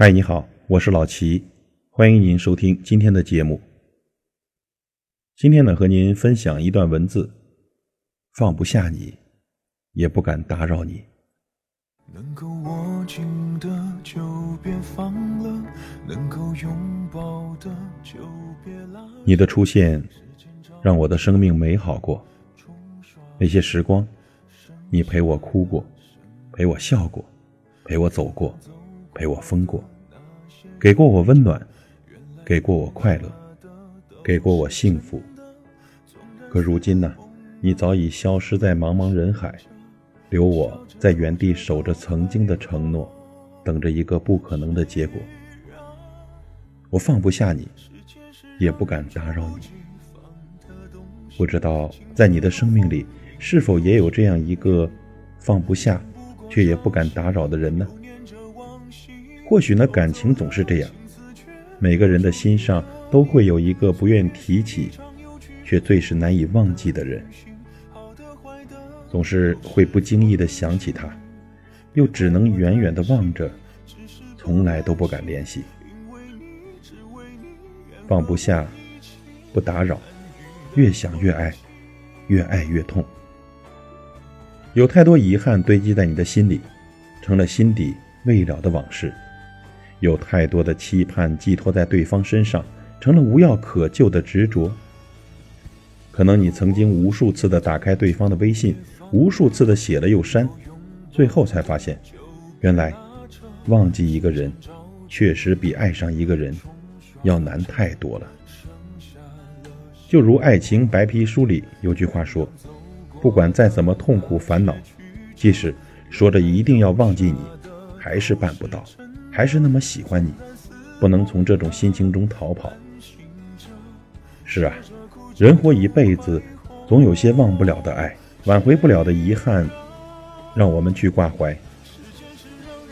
嗨，你好，我是老齐，欢迎您收听今天的节目。今天呢，和您分享一段文字：放不下你，也不敢打扰你。能够握紧的就别放了，能够拥抱的就别拉。你的出现，让我的生命美好过。那些时光，你陪我哭过，陪我笑过，陪我走过，陪我疯过，给过我温暖，给过我快乐，给过我幸福。可如今呢，你早已消失在茫茫人海，留我在原地守着曾经的承诺，等着一个不可能的结果。我放不下你，也不敢打扰你。不知道在你的生命里。是否也有这样一个放不下，却也不敢打扰的人呢？或许呢，感情总是这样，每个人的心上都会有一个不愿提起，却最是难以忘记的人，总是会不经意的想起他，又只能远远的望着，从来都不敢联系。放不下，不打扰，越想越爱，越爱越痛。有太多遗憾堆积在你的心里，成了心底未了的往事；有太多的期盼寄托在对方身上，成了无药可救的执着。可能你曾经无数次的打开对方的微信，无数次的写了又删，最后才发现，原来忘记一个人，确实比爱上一个人要难太多了。就如《爱情白皮书》里有句话说。不管再怎么痛苦烦恼，即使说着一定要忘记你，还是办不到，还是那么喜欢你，不能从这种心情中逃跑。是啊，人活一辈子，总有些忘不了的爱，挽回不了的遗憾，让我们去挂怀。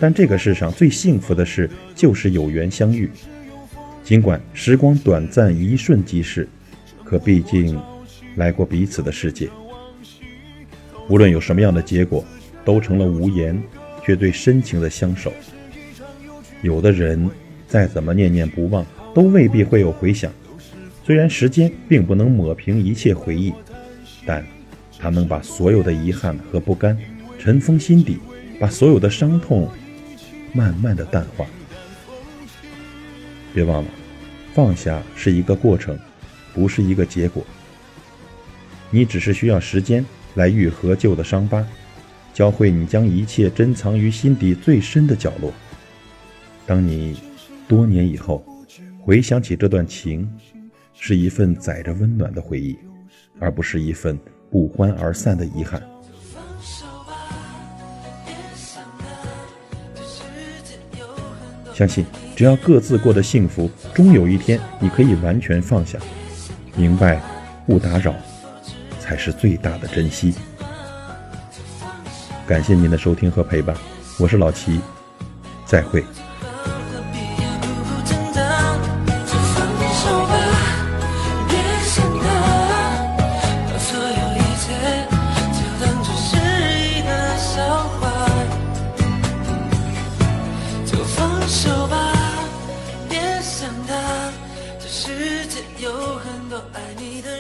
但这个世上最幸福的事，就是有缘相遇。尽管时光短暂，一瞬即逝，可毕竟来过彼此的世界。无论有什么样的结果，都成了无言却最深情的相守。有的人再怎么念念不忘，都未必会有回响。虽然时间并不能抹平一切回忆，但它能把所有的遗憾和不甘尘封心底，把所有的伤痛慢慢的淡化。别忘了，放下是一个过程，不是一个结果。你只是需要时间。来愈合旧的伤疤，教会你将一切珍藏于心底最深的角落。当你多年以后回想起这段情，是一份载着温暖的回忆，而不是一份不欢而散的遗憾。相信只要各自过得幸福，终有一天你可以完全放下，明白不打扰。才是最大的珍惜。感谢您的收听和陪伴，我是老齐，再会。有很多爱你的